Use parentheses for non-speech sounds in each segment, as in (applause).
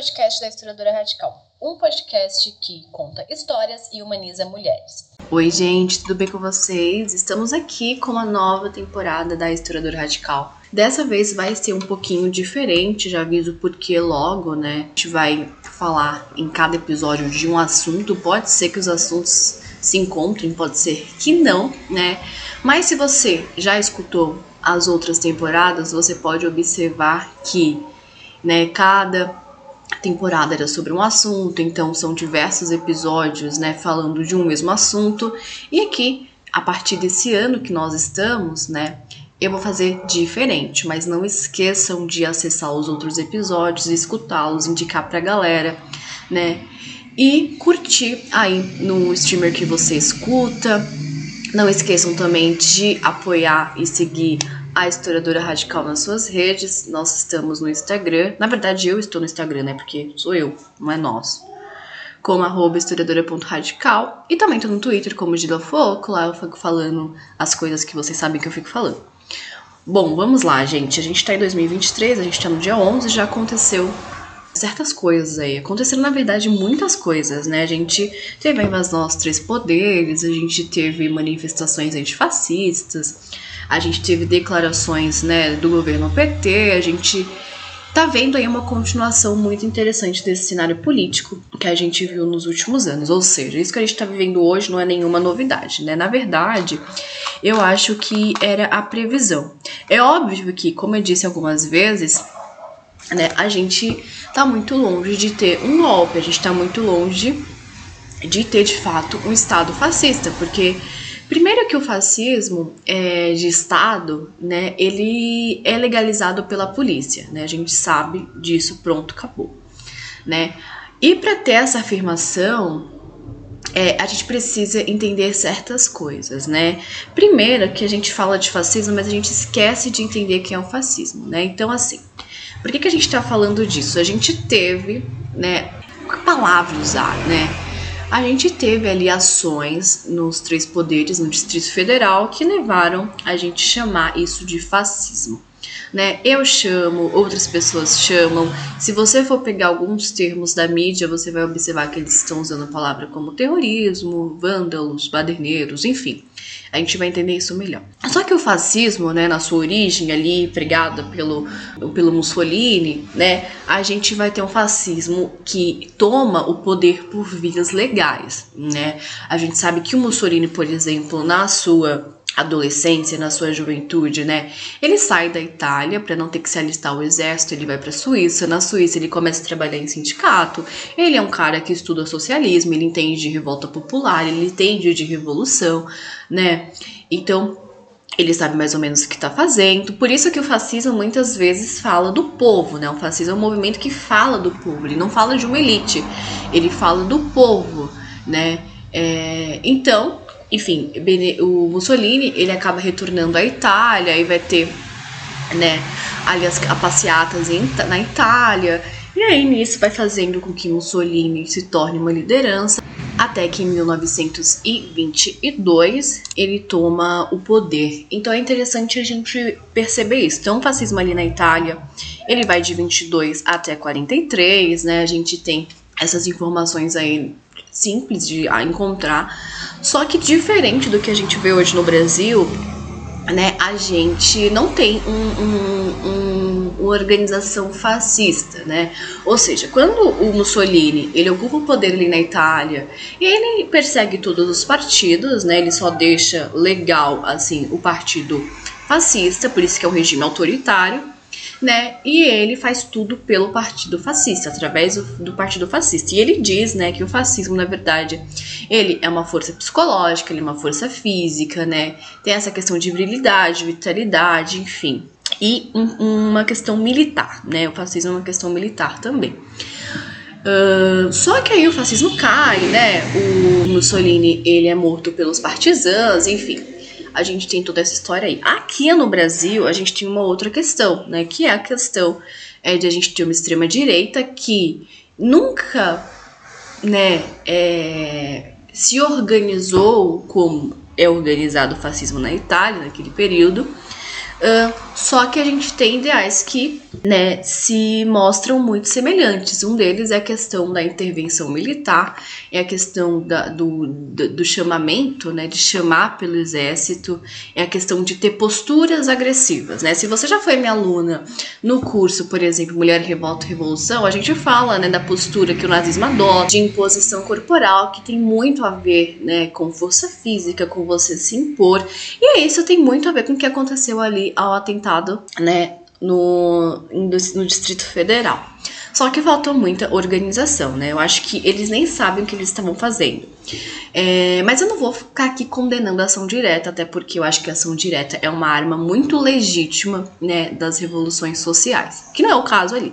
podcast da Historiadora Radical, um podcast que conta histórias e humaniza mulheres. Oi, gente, tudo bem com vocês? Estamos aqui com uma nova temporada da Historiadora Radical. Dessa vez vai ser um pouquinho diferente, já aviso porque logo, né? A gente vai falar em cada episódio de um assunto. Pode ser que os assuntos se encontrem, pode ser que não, né? Mas se você já escutou as outras temporadas, você pode observar que, né, cada temporada era sobre um assunto, então são diversos episódios, né, falando de um mesmo assunto. E aqui, a partir desse ano que nós estamos, né, eu vou fazer diferente, mas não esqueçam de acessar os outros episódios, escutá-los, indicar pra galera, né? E curtir aí no streamer que você escuta. Não esqueçam também de apoiar e seguir a Historiadora Radical nas suas redes. Nós estamos no Instagram. Na verdade, eu estou no Instagram, né? Porque sou eu, não é nós. Como arroba historiadora.radical. E também estou no Twitter como Gila Foco. Lá eu fico falando as coisas que vocês sabem que eu fico falando. Bom, vamos lá, gente. A gente tá em 2023, a gente tá no dia 11, já aconteceu certas coisas aí. Aconteceram, na verdade, muitas coisas, né? A gente teve a invasão aos três poderes, a gente teve manifestações antifascistas, a gente teve declarações né, do governo PT, a gente tá vendo aí uma continuação muito interessante desse cenário político que a gente viu nos últimos anos. Ou seja, isso que a gente tá vivendo hoje não é nenhuma novidade, né? Na verdade, eu acho que era a previsão. É óbvio que, como eu disse algumas vezes, né, a gente tá muito longe de ter um golpe, a gente tá muito longe de ter de fato um Estado fascista, porque Primeiro que o fascismo é, de Estado, né, ele é legalizado pela polícia, né, a gente sabe disso, pronto, acabou, né. E para ter essa afirmação, é, a gente precisa entender certas coisas, né? Primeiro que a gente fala de fascismo, mas a gente esquece de entender que é o fascismo, né? Então, assim, por que, que a gente está falando disso? A gente teve, né? Que palavra usar, né? A gente teve ali ações nos três poderes, no Distrito Federal, que levaram a gente chamar isso de fascismo. Né? Eu chamo, outras pessoas chamam. Se você for pegar alguns termos da mídia, você vai observar que eles estão usando a palavra como terrorismo, vândalos, baderneiros, enfim. A gente vai entender isso melhor. Só que o fascismo, né, na sua origem ali, pregada pelo, pelo Mussolini, né, a gente vai ter um fascismo que toma o poder por vias legais, né? A gente sabe que o Mussolini, por exemplo, na sua adolescência, na sua juventude, né? Ele sai da Itália para não ter que se alistar ao exército, ele vai para a Suíça. Na Suíça ele começa a trabalhar em sindicato. Ele é um cara que estuda socialismo, ele entende de revolta popular, ele entende de revolução, né? Então, ele sabe mais ou menos o que está fazendo. Por isso que o fascismo muitas vezes fala do povo, né? O fascismo é um movimento que fala do povo, ele não fala de uma elite, ele fala do povo, né? É, então, enfim, o Mussolini ele acaba retornando à Itália e vai ter né, ali as, as passeatas em, na Itália. E aí nisso vai fazendo com que Mussolini se torne uma liderança, até que em 1922 ele toma o poder. Então é interessante a gente perceber isso. Então o fascismo ali na Itália, ele vai de 22 até 43, né? A gente tem essas informações aí simples de encontrar. Só que diferente do que a gente vê hoje no Brasil, né, a gente não tem um, um, um, uma organização fascista, né? Ou seja, quando o Mussolini ele ocupa o poder ali na Itália e ele persegue todos os partidos, né? Ele só deixa legal assim o partido fascista, por isso que é um regime autoritário né? E ele faz tudo pelo Partido Fascista, através do, do, Partido Fascista. E ele diz, né, que o fascismo, na verdade, ele é uma força psicológica, ele é uma força física, né? Tem essa questão de virilidade, vitalidade, enfim. E um, uma questão militar, né? O fascismo é uma questão militar também. Uh, só que aí o fascismo cai, né? O Mussolini ele é morto pelos partisãos, enfim a gente tem toda essa história aí. Aqui no Brasil, a gente tem uma outra questão, né? Que é a questão é, de a gente ter uma extrema direita que nunca, né, é, se organizou como é organizado o fascismo na Itália naquele período. Só que a gente tem ideais que né, se mostram muito semelhantes. Um deles é a questão da intervenção militar, é a questão da, do, do, do, chamamento, né, de chamar pelo exército, é a questão de ter posturas agressivas, né. Se você já foi minha aluna no curso, por exemplo, Mulher Revolta Revolução, a gente fala, né, da postura que o nazismo adota, de imposição corporal, que tem muito a ver, né, com força física, com você se impor, e isso tem muito a ver com o que aconteceu ali ao atentado, né, no, no Distrito Federal. Só que faltou muita organização, né? Eu acho que eles nem sabem o que eles estavam fazendo. É, mas eu não vou ficar aqui condenando a ação direta, até porque eu acho que a ação direta é uma arma muito legítima, né, das revoluções sociais, que não é o caso ali.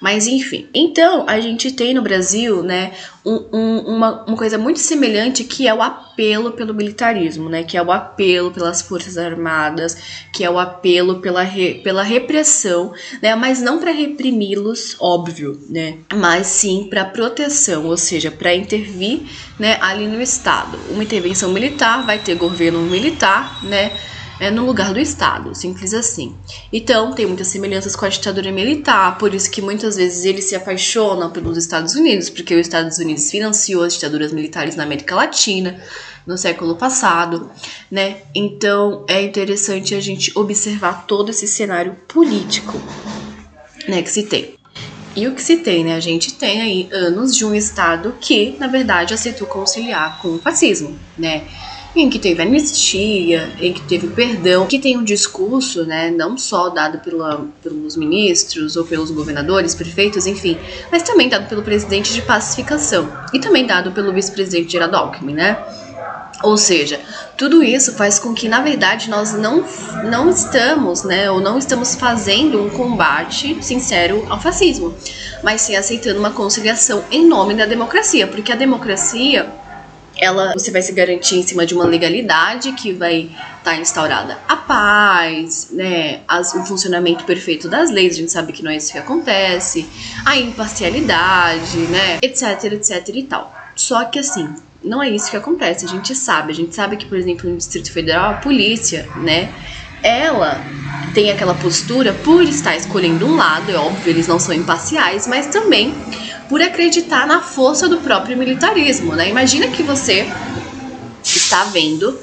Mas enfim. Então, a gente tem no Brasil, né, um, um, uma, uma coisa muito semelhante que é o apelo pelo militarismo, né? Que é o apelo pelas Forças Armadas, que é o apelo pela, re, pela repressão, né? Mas não para reprimi-los, óbvio, né? Mas sim para proteção, ou seja, para intervir, né, ali no Estado. Uma intervenção militar vai ter governo militar, né? É, no lugar do Estado, simples assim. Então, tem muitas semelhanças com a ditadura militar, por isso que muitas vezes eles se apaixonam pelos Estados Unidos, porque os Estados Unidos financiou as ditaduras militares na América Latina no século passado, né? Então, é interessante a gente observar todo esse cenário político, né, que se tem. E o que se tem, né? A gente tem aí anos de um Estado que, na verdade, aceitou conciliar com o fascismo, né? Em que teve anistia, em que teve perdão, que tem um discurso, né, não só dado pela, pelos ministros ou pelos governadores, prefeitos, enfim, mas também dado pelo presidente de pacificação e também dado pelo vice-presidente Geraldo Alckmin, né? Ou seja, tudo isso faz com que, na verdade, nós não, não estamos, né, ou não estamos fazendo um combate sincero ao fascismo, mas sim aceitando uma conciliação em nome da democracia, porque a democracia ela você vai se garantir em cima de uma legalidade que vai estar tá instaurada a paz, né, as, o funcionamento perfeito das leis, a gente sabe que não é isso que acontece, a imparcialidade, né, etc, etc e tal. Só que assim, não é isso que acontece, a gente sabe, a gente sabe que, por exemplo, no Distrito Federal, a polícia, né, ela tem aquela postura por estar escolhendo um lado, é óbvio, eles não são imparciais, mas também por acreditar na força do próprio militarismo, né? Imagina que você está vendo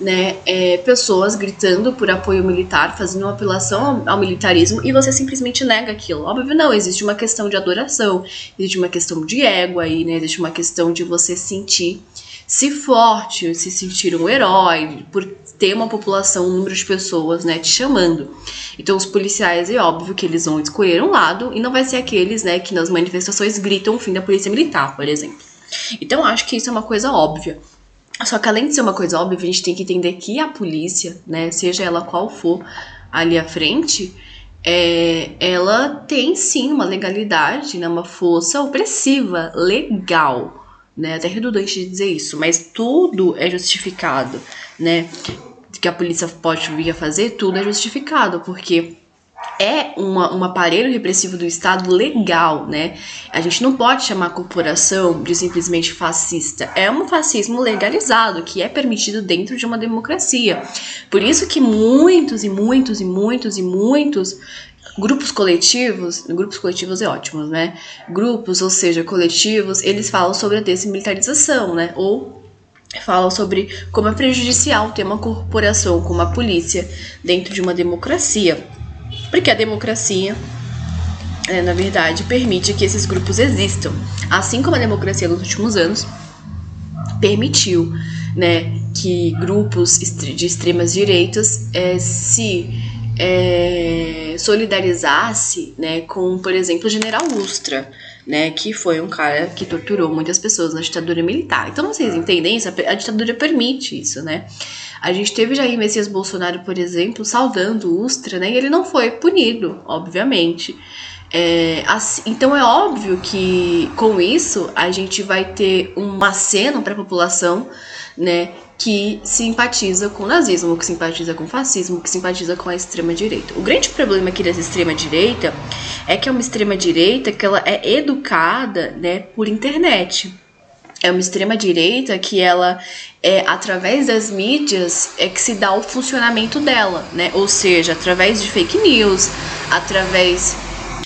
né, é, pessoas gritando por apoio militar, fazendo uma apelação ao, ao, militarismo e você simplesmente nega aquilo. Óbvio, não, existe uma questão de adoração, existe uma questão de ego aí, né? Existe uma questão de você sentir se forte, se sentir um herói, por ter uma população, um número de pessoas, né, te chamando. Então os policiais é óbvio que eles vão escolher um lado e não vai ser aqueles, né, que nas manifestações gritam o fim da polícia militar, por exemplo. Então acho que isso é uma coisa óbvia. Só que além de ser uma coisa óbvia, a gente tem que entender que a polícia, né, seja ela qual for ali à frente, é, ela tem sim uma legalidade, né, uma força opressiva, legal né? Até redundante de dizer isso, mas tudo é justificado, né? Que a polícia pode vir a fazer, tudo é justificado, porque é uma, um aparelho repressivo do Estado legal, né? A gente não pode chamar a corporação de simplesmente fascista. É um fascismo legalizado, que é permitido dentro de uma democracia. Por isso que muitos e muitos e muitos e muitos Grupos coletivos, grupos coletivos é ótimo, né? Grupos, ou seja, coletivos, eles falam sobre a desmilitarização, né? Ou falam sobre como é prejudicial ter uma corporação como a polícia dentro de uma democracia. Porque a democracia, é, na verdade, permite que esses grupos existam. Assim como a democracia nos últimos anos permitiu né, que grupos de extremas direitas é, se é, solidarizasse né, com, por exemplo, o general Ustra, né, que foi um cara que torturou muitas pessoas na ditadura militar. Então vocês entendem isso? A ditadura permite isso, né? A gente teve Jair Messias Bolsonaro, por exemplo, saudando o Ustra, né, e ele não foi punido, obviamente. É, assim, então é óbvio que com isso a gente vai ter um aceno para a população, né, que simpatiza com o nazismo, que simpatiza com o fascismo, que simpatiza com a extrema direita. O grande problema aqui dessa extrema direita é que é uma extrema direita que ela é educada, né, por internet. é uma extrema direita que ela é através das mídias é que se dá o funcionamento dela, né? Ou seja, através de fake news, através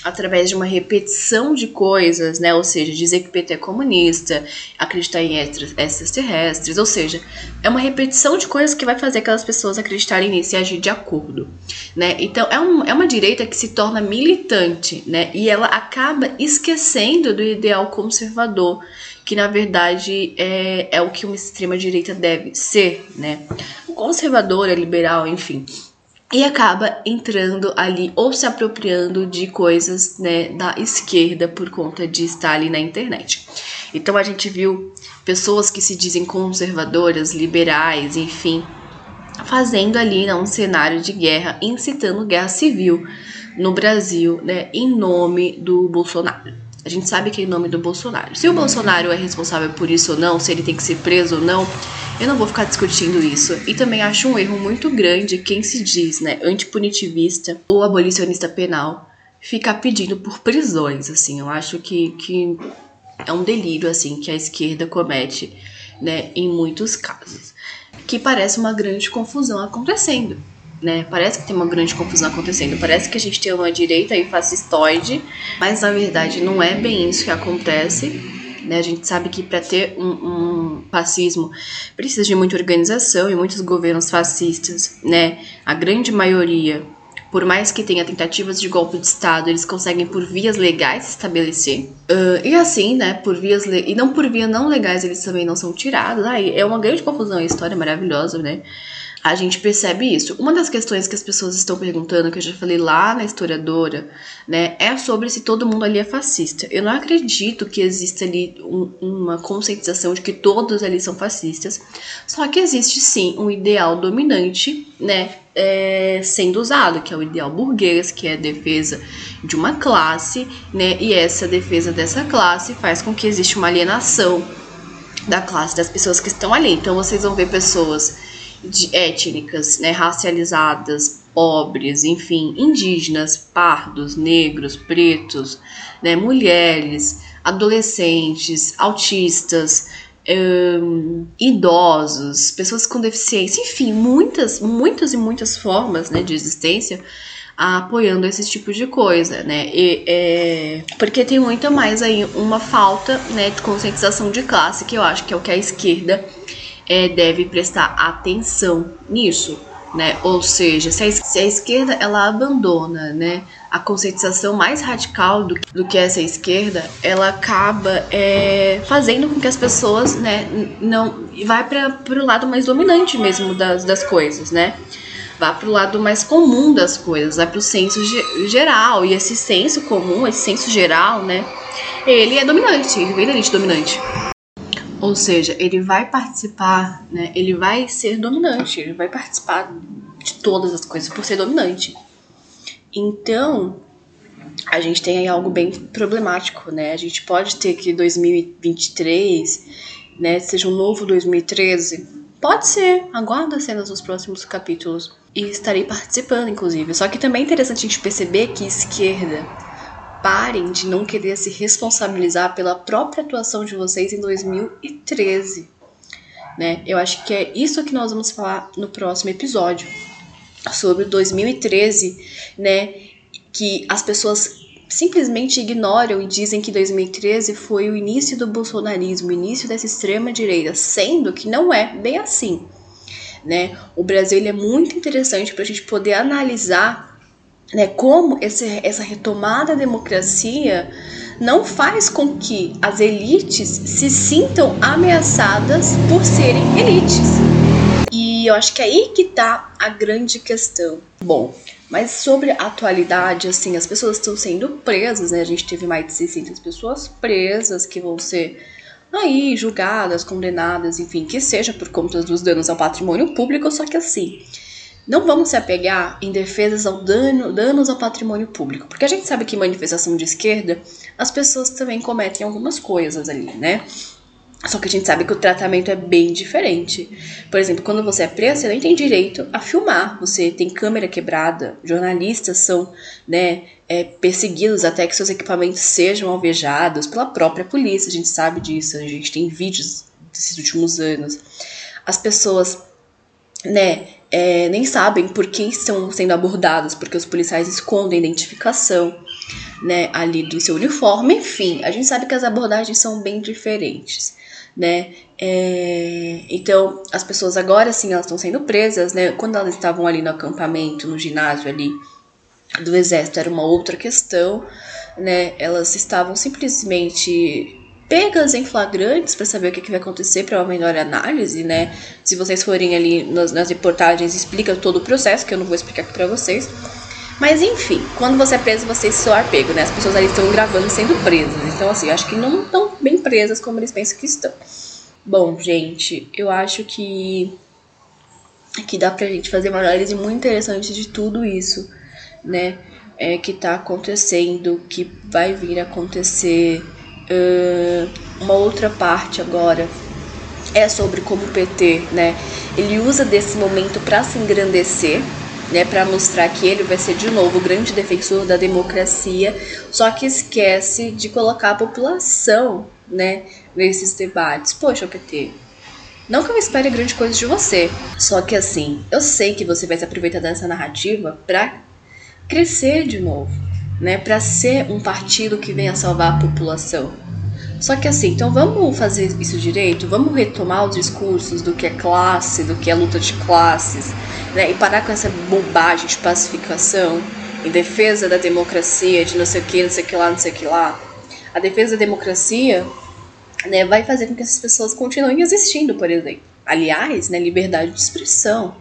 através de uma repetição de coisas, né? Ou seja, dizer que PT é comunista, acreditar em extraterrestres, ou seja, é uma repetição de coisas que vai fazer aquelas pessoas acreditarem nisso e agir de acordo, né? Então é, um, é uma direita que se torna militante, né? E ela acaba esquecendo do ideal conservador, que na verdade é, é o que uma extrema direita deve ser, né? Conservadora, liberal, enfim e acaba entrando ali ou se apropriando de coisas né, da esquerda por conta de estar ali na internet. Então a gente viu pessoas que se dizem conservadoras, liberais, enfim, fazendo ali né, um cenário de guerra, incitando guerra civil no Brasil, né, em nome do Bolsonaro. A gente sabe que é em nome do Bolsonaro. Se o Bolsonaro é responsável por isso ou não, se ele tem que ser preso ou não, eu não vou ficar discutindo isso. E também acho um erro muito grande quem se diz, né, antipunitivista ou abolicionista penal ficar pedindo por prisões, assim. Eu acho que, que é um delírio, assim, que a esquerda comete, né, em muitos casos. Que parece uma grande confusão acontecendo né? Parece que tem uma grande confusão acontecendo. Parece que a gente tem uma direita aí fascistoide, mas na verdade não é bem isso que acontece. Né? A gente sabe que para ter um, um, fascismo precisa de muita organização e muitos governos fascistas, né? A grande maioria, por mais que tenha tentativas de golpe de Estado, eles conseguem por vias legais se estabelecer. Uh, e assim, né? Por vias e não por vias não legais eles também não são tirados. Ai, é uma grande confusão, a história é maravilhosa, né? A gente percebe isso. Uma das questões que as pessoas estão perguntando, que eu já falei lá na historiadora, né, é sobre se todo mundo ali é fascista. Eu não acredito que exista ali um, uma conscientização de que todos ali são fascistas, só que existe sim um ideal dominante, né, é, sendo usado, que é o ideal burguês, que é a defesa de uma classe, né, e essa defesa dessa classe faz com que exista uma alienação da classe das pessoas que estão ali. Então vocês vão ver pessoas de étnicas, né, racializadas, pobres, enfim, indígenas, pardos, negros, pretos, né, mulheres, adolescentes, autistas, um, idosos, pessoas com deficiência, enfim, muitas, muitas e muitas formas né, de existência apoiando esse tipo de coisa, né? E, é, porque tem muito mais aí uma falta né, de conscientização de classe, que eu acho que é o que a esquerda é, deve prestar atenção nisso, né? Ou seja, se a, se a esquerda ela abandona, né, a conscientização mais radical do, do que essa esquerda, ela acaba é, fazendo com que as pessoas, né, não vai para o lado mais dominante mesmo das, das coisas, né? Vá para o lado mais comum das coisas, vai para o senso ge geral. E esse senso comum, esse senso geral, né? Ele é dominante, ele vem da gente dominante. Ou seja, ele vai participar, né? Ele vai ser dominante, ele vai participar de todas as coisas por ser dominante. Então, a gente tem aí algo bem problemático, né? A gente pode ter que 2023, né, seja um novo 2013. Pode ser, aguarda cenas nos próximos capítulos. E estarei participando, inclusive. Só que também é interessante a gente perceber que esquerda parem de não querer se responsabilizar pela própria atuação de vocês em 2013. Né? Eu acho que é isso que nós vamos falar no próximo episódio sobre 2013, né? Que as pessoas simplesmente ignoram e dizem que 2013 foi o início do bolsonarismo, o início dessa extrema direita, sendo que não é bem assim, né? O Brasil é muito interessante para a gente poder analisar né, como esse, essa retomada da democracia não faz com que as elites se sintam ameaçadas por serem elites. E eu acho que é aí que tá a grande questão. Bom, mas sobre a atualidade, assim, as pessoas estão sendo presas, né? A gente teve mais de 600 pessoas presas que vão ser aí julgadas, condenadas, enfim, que seja por conta dos danos ao patrimônio público, só que assim, não vamos se apegar em defesas ao dano, danos ao patrimônio público, porque a gente sabe que manifestação de esquerda, as pessoas também cometem algumas coisas ali, né? Só que a gente sabe que o tratamento é bem diferente. Por exemplo, quando você é preso, você não tem direito a filmar. Você tem câmera quebrada. Jornalistas são né, é, perseguidos até que seus equipamentos sejam alvejados pela própria polícia. A gente sabe disso. A gente tem vídeos desses últimos anos. As pessoas né, é, nem sabem por que estão sendo abordados, porque os policiais escondem a identificação né, ali do seu uniforme. Enfim, a gente sabe que as abordagens são bem diferentes né? É, então, as pessoas agora sim, elas estão sendo presas, né? Quando elas estavam ali no acampamento, no ginásio ali do exército, era uma outra questão, né? Elas estavam simplesmente pegas em flagrantes para saber o que, que, vai acontecer para uma melhor análise, né? Se vocês forem ali nas, nas reportagens, explica todo o processo, que eu não vou explicar aqui para vocês. Mas enfim, quando você é preso, você se soar pego, né? As pessoas ali estão gravando sendo presas. Então, assim, acho que não estão bem presas como eles pensam que estão. Bom, gente, eu acho que que dá pra gente fazer uma análise muito interessante de tudo isso, né? É, que tá acontecendo, que vai vir a acontecer. Uh, uma outra parte agora é sobre como o PT, né? Ele usa desse momento para se engrandecer, né, para mostrar que ele vai ser de novo o grande defensor da democracia, só que esquece de colocar a população, né, nesses debates. Poxa, PT, não que eu espere grande coisa de você, só que assim, eu sei que você vai se aproveitar dessa narrativa para crescer de novo, né, para ser um partido que venha salvar a população. Só que assim, então vamos fazer isso direito, vamos retomar os discursos do que é classe, do que é luta de classes, né? E parar com essa bobagem de pacificação em defesa da democracia, de não sei o que, não sei o que lá, não sei o que lá. A defesa da democracia né, vai fazer com que essas pessoas continuem existindo, por exemplo. Aliás, né, liberdade de expressão.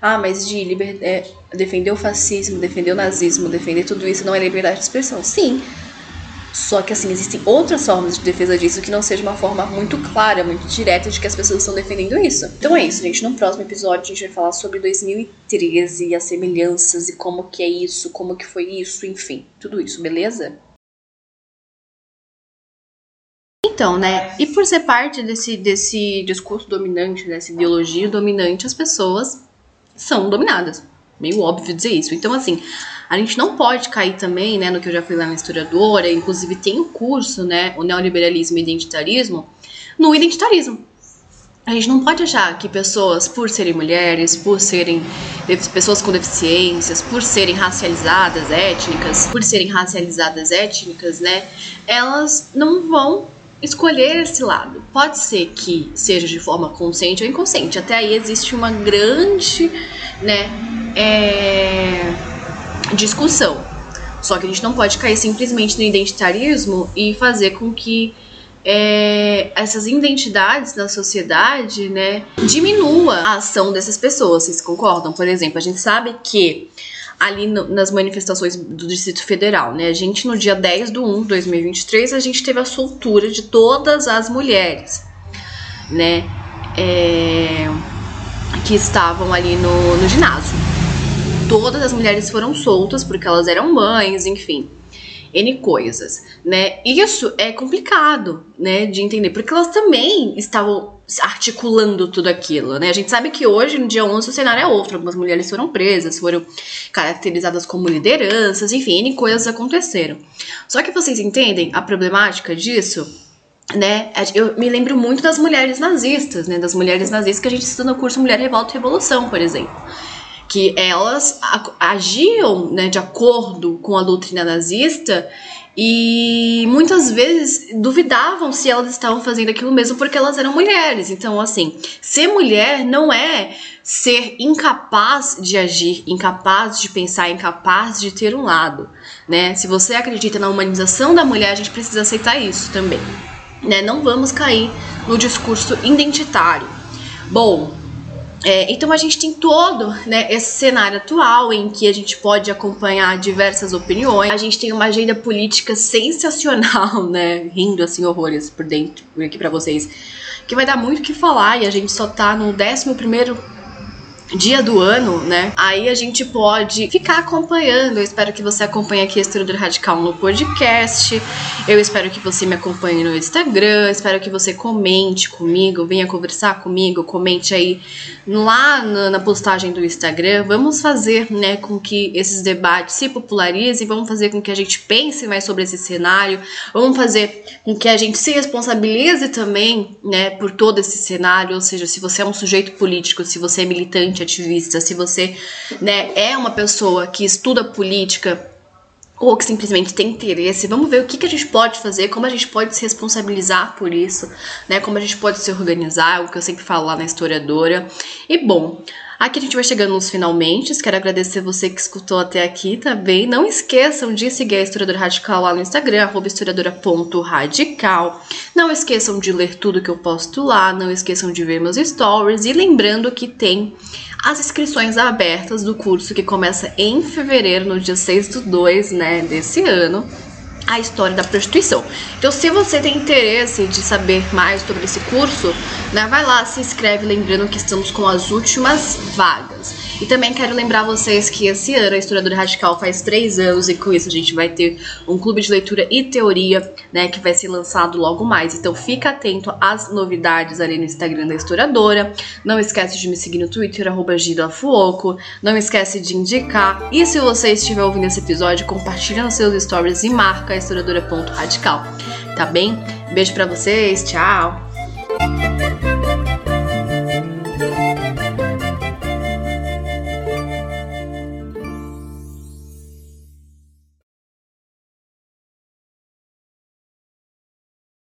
Ah, mas de liber... É, defender o fascismo, defender o nazismo, defender tudo isso não é liberdade de expressão. Sim, só que assim, existem outras formas de defesa disso que não seja uma forma muito clara, muito direta de que as pessoas estão defendendo isso. Então é isso, gente. No próximo episódio a gente vai falar sobre 2013 e as semelhanças e como que é isso, como que foi isso, enfim, tudo isso, beleza? Então, né? E por ser parte desse, desse discurso dominante, dessa ideologia dominante, as pessoas são dominadas. Meio óbvio dizer isso. Então, assim, a gente não pode cair também, né, no que eu já fui lá na historiadora, inclusive tem um curso, né, o neoliberalismo e identitarismo, no identitarismo. A gente não pode achar que pessoas, por serem mulheres, por serem pessoas com deficiências, por serem racializadas étnicas, por serem racializadas étnicas, né, elas não vão escolher esse lado. Pode ser que seja de forma consciente ou inconsciente. Até aí existe uma grande, né, é discussão. Só que a gente não pode cair simplesmente no identitarismo e fazer com que é, essas identidades na sociedade, né, diminua a ação dessas pessoas. Vocês concordam? Por exemplo, a gente sabe que ali no, nas manifestações do Distrito Federal, né, a gente no dia 10 de 1 de 2023, a gente teve a soltura de todas as mulheres, né, é, que estavam ali no, no ginásio. Todas as mulheres foram soltas porque elas eram mães, enfim. N coisas, né? Isso é complicado, né, de entender, porque elas também estavam articulando tudo aquilo, né? A gente sabe que hoje, no dia 11, o cenário é outro. Algumas mulheres foram presas, foram caracterizadas como lideranças, enfim, N coisas aconteceram. Só que vocês entendem a problemática disso? Né, eu me lembro muito das mulheres nazistas, né, das mulheres nazistas que a gente estuda no curso Mulher Revolta e Revolução, por exemplo que elas agiam né, de acordo com a doutrina nazista e muitas vezes duvidavam se elas estavam fazendo aquilo mesmo porque elas eram mulheres. Então, assim, ser mulher não é ser incapaz de agir, incapaz de pensar, incapaz de ter um lado, né? Se você acredita na humanização da mulher, a gente precisa aceitar isso também, né? Não vamos cair no discurso identitário. Bom, é, então a gente tem todo né, esse cenário atual em que a gente pode acompanhar diversas opiniões. A gente tem uma agenda política sensacional, (laughs) né? Rindo assim horrores por dentro, por aqui para vocês, que vai dar muito o que falar e a gente só tá no 11 primeiro dia do ano, né? Aí a gente pode ficar acompanhando. Eu espero que você acompanhe aqui a Historiadora Radical no podcast. Eu espero que você me acompanhe no Instagram. Espero que você comente comigo, venha conversar comigo, comente aí lá na postagem do Instagram. Vamos fazer, né, com que esses debates se popularizem, vamos fazer com que a gente pense mais sobre esse cenário, vamos fazer com que a gente se responsabilize também, né, por todo esse cenário, ou seja, se você é um sujeito político, se você é militante, ativista, se você, né, é uma pessoa que estuda política, ou que simplesmente tem interesse, vamos ver o que, que a gente pode fazer, como a gente pode se responsabilizar por isso, né? Como a gente pode se organizar, o que eu sempre falo lá na historiadora. E bom, Aqui a gente vai chegando nos finalmente. Quero agradecer você que escutou até aqui também. Não esqueçam de seguir a Historiadora Radical lá no Instagram, historiadora.radical. Não esqueçam de ler tudo que eu posto lá. Não esqueçam de ver meus stories. E lembrando que tem as inscrições abertas do curso que começa em fevereiro, no dia 6 do 2, né, desse ano a história da prostituição. Então, se você tem interesse de saber mais sobre esse curso, né, vai lá, se inscreve, lembrando que estamos com as últimas vagas. E também quero lembrar vocês que esse ano a Historiadora Radical faz três anos e com isso a gente vai ter um clube de leitura e teoria, né, que vai ser lançado logo mais. Então fica atento às novidades ali no Instagram da Historiadora. Não esquece de me seguir no Twitter, arroba. Não esquece de indicar. E se você estiver ouvindo esse episódio, compartilha nos seus stories e marca historiadora.radical. Tá bem? Beijo para vocês, tchau!